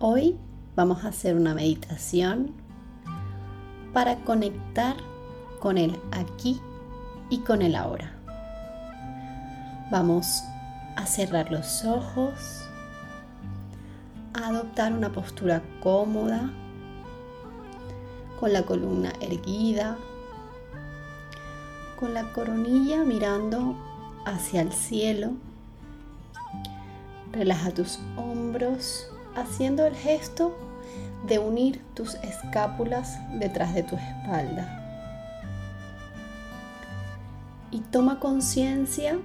Hoy vamos a hacer una meditación para conectar con el aquí y con el ahora. Vamos a cerrar los ojos, a adoptar una postura cómoda, con la columna erguida, con la coronilla mirando hacia el cielo. Relaja tus hombros haciendo el gesto de unir tus escápulas detrás de tu espalda. Y toma conciencia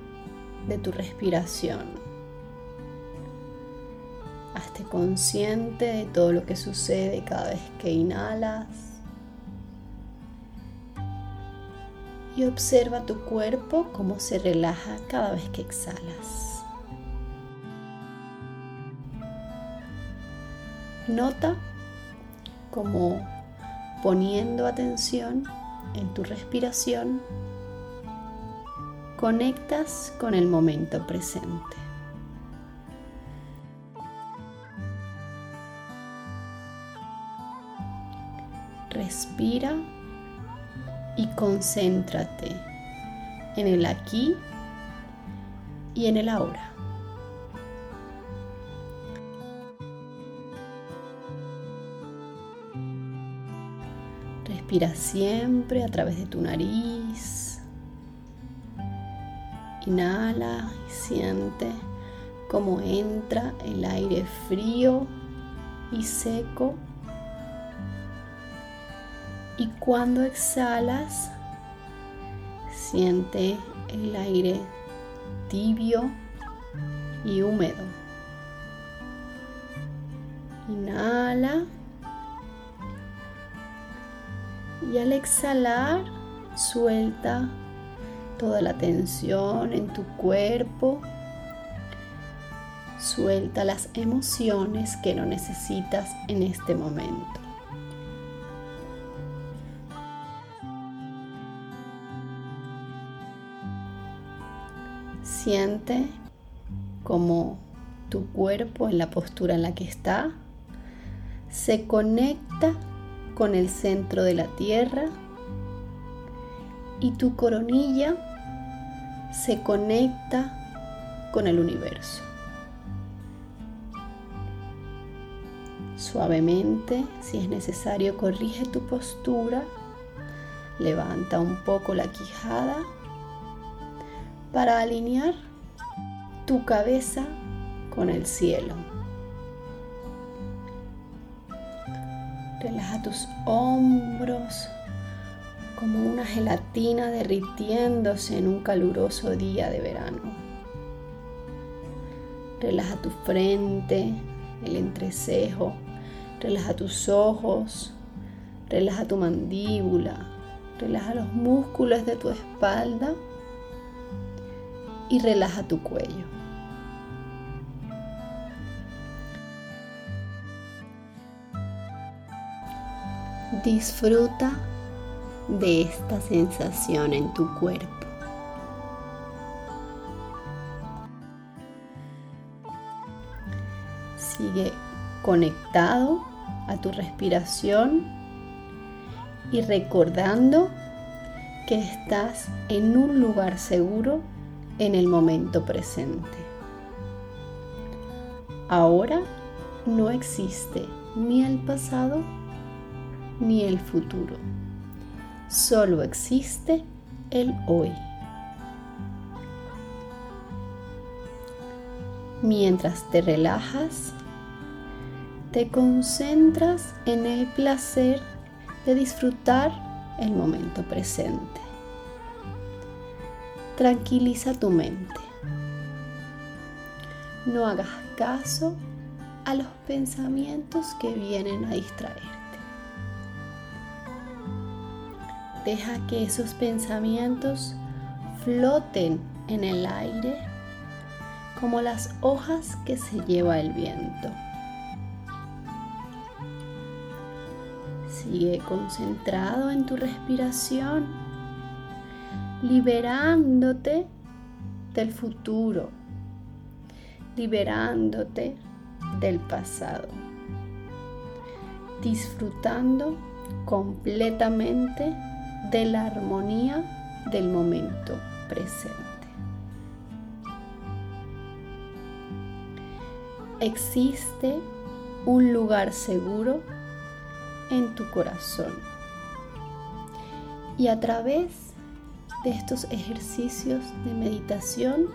de tu respiración. Hazte consciente de todo lo que sucede cada vez que inhalas. Y observa tu cuerpo cómo se relaja cada vez que exhalas. Nota como poniendo atención en tu respiración, conectas con el momento presente. Respira y concéntrate en el aquí y en el ahora. Respira siempre a través de tu nariz. Inhala y siente cómo entra el aire frío y seco. Y cuando exhalas, siente el aire tibio y húmedo. Inhala. Y al exhalar, suelta toda la tensión en tu cuerpo. Suelta las emociones que no necesitas en este momento. Siente como tu cuerpo en la postura en la que está se conecta con el centro de la tierra y tu coronilla se conecta con el universo. Suavemente, si es necesario, corrige tu postura, levanta un poco la quijada para alinear tu cabeza con el cielo. Relaja tus hombros como una gelatina derritiéndose en un caluroso día de verano. Relaja tu frente, el entrecejo, relaja tus ojos, relaja tu mandíbula, relaja los músculos de tu espalda y relaja tu cuello. Disfruta de esta sensación en tu cuerpo. Sigue conectado a tu respiración y recordando que estás en un lugar seguro en el momento presente. Ahora no existe ni el pasado ni el futuro. Solo existe el hoy. Mientras te relajas, te concentras en el placer de disfrutar el momento presente. Tranquiliza tu mente. no hagas caso a los pensamientos que vienen a distraerte. Deja que esos pensamientos floten en el aire como las hojas que se lleva el viento. Sigue concentrado en tu respiración, liberándote del futuro, liberándote del pasado, disfrutando completamente de la armonía del momento presente. Existe un lugar seguro en tu corazón. Y a través de estos ejercicios de meditación,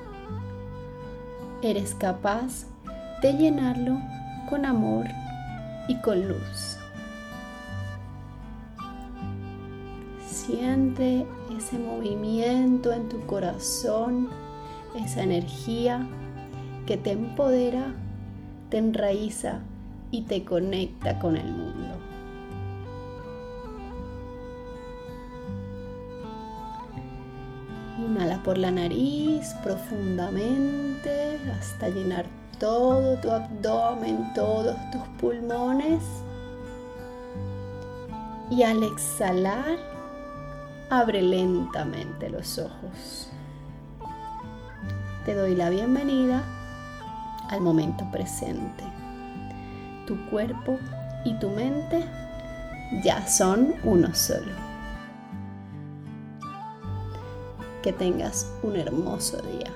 eres capaz de llenarlo con amor y con luz. Siente ese movimiento en tu corazón, esa energía que te empodera, te enraiza y te conecta con el mundo. Inhala por la nariz profundamente hasta llenar todo tu abdomen, todos tus pulmones. Y al exhalar, abre lentamente los ojos. Te doy la bienvenida al momento presente. Tu cuerpo y tu mente ya son uno solo. Que tengas un hermoso día.